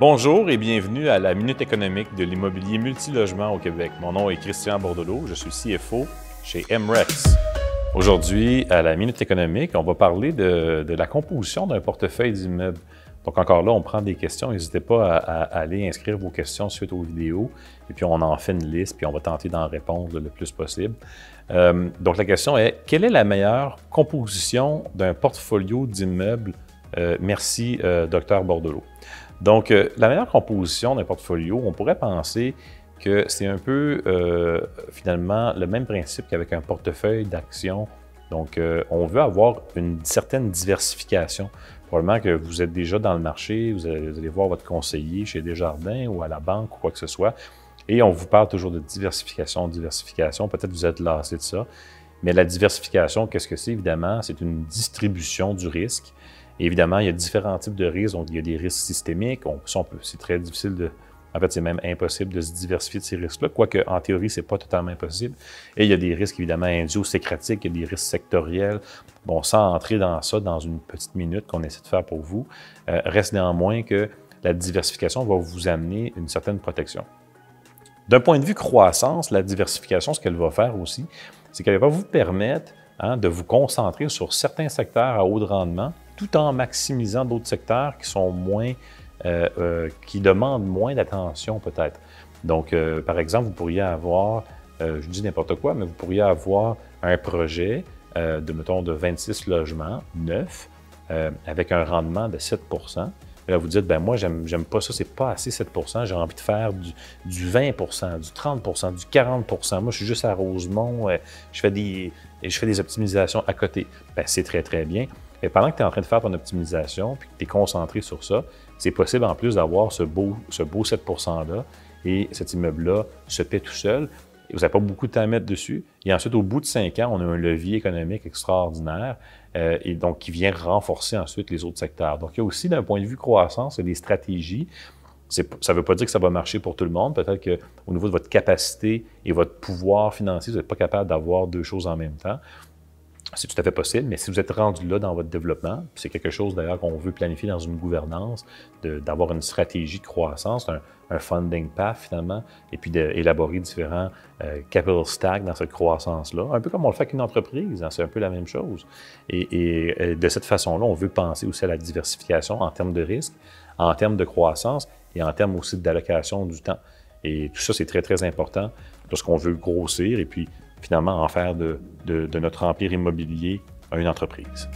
Bonjour et bienvenue à la Minute économique de l'immobilier multilogement au Québec. Mon nom est Christian Bordelot, je suis CFO chez MREX. Aujourd'hui, à la Minute économique, on va parler de, la composition d'un portefeuille d'immeubles. Donc encore là, on prend des questions. N'hésitez pas à, aller inscrire vos questions suite aux vidéos. Et puis on en fait une liste, puis on va tenter d'en répondre le plus possible. Euh, donc la question est, quelle est la meilleure composition d'un portfolio d'immeubles? Euh, merci, euh, docteur Bordelot. Donc, euh, la meilleure composition d'un portfolio, on pourrait penser que c'est un peu finalement le même principe qu'avec un portefeuille d'actions. Donc, on veut avoir une certaine diversification. Probablement que vous êtes déjà dans le marché, vous allez, voir votre conseiller chez Desjardins ou à la banque ou quoi que ce soit, et on vous parle toujours de diversification, diversification. Peut-être vous êtes lassé de ça. Mais la diversification, qu'est-ce que c'est? Évidemment, c'est une distribution du risque évidemment, il y a différents types de risques. Donc, il y a des risques systémiques. c'est très difficile de. En fait, c'est même impossible de se diversifier de ces risques-là, quoique en théorie, ce n'est pas totalement impossible. Et il y a des risques évidemment indiosécratiques, il y a des risques sectoriels. Bon, sans entrer dans ça dans une petite minute qu'on essaie de faire pour vous, euh, reste néanmoins que la diversification va vous amener une certaine protection. D'un point de vue croissance, la diversification, ce qu'elle va faire aussi, c'est qu'elle va vous permettre hein, de vous concentrer sur certains secteurs à haut de rendement tout en maximisant d'autres secteurs qui sont moins, euh, euh, qui demandent moins d'attention peut-être. Donc, euh, par exemple, vous pourriez avoir, je dis n'importe quoi, mais vous pourriez avoir un projet de, mettons, de 26 logements neufs avec un rendement de 7% Là, vous dites, ben moi, j'aime pas ça, c'est pas assez 7% j'ai envie de faire du, du, 20 du 30% du 40% Moi, je suis juste à Rosemont, je, fais des, je fais des optimisations à côté. Ben, c'est très, très bien. Et pendant que tu es en train de faire ton optimisation, puis que tu es concentré sur ça, c'est possible en plus d'avoir ce beau, ce beau 7 %-là et cet immeuble-là se paie tout seul. Vous n'avez pas beaucoup de temps à mettre dessus. Et ensuite, au bout de cinq ans, on a un levier économique extraordinaire euh, et donc qui vient renforcer ensuite les autres secteurs. Donc, il y a aussi, d'un point de vue croissance, des stratégies. Ça ne veut pas dire que ça va marcher pour tout le monde. Peut-être qu'au niveau de votre capacité et votre pouvoir financier, vous n'êtes pas capable d'avoir deux choses en même temps. C'est tout à fait possible, mais si vous êtes rendu là dans votre développement, c'est quelque chose d'ailleurs qu'on veut planifier dans une gouvernance, d'avoir une stratégie de croissance, un, funding path finalement, et puis d'élaborer différents euh, capital stacks dans cette croissance-là, un peu comme on le fait avec une entreprise, hein, c'est un peu la même chose. Et, et de cette façon-là, on veut penser aussi à la diversification en termes de risque, en termes de croissance et en termes aussi d'allocation du temps. Et tout ça, c'est très, très important lorsqu'on veut grossir et puis finalement en faire de, notre empire immobilier une entreprise.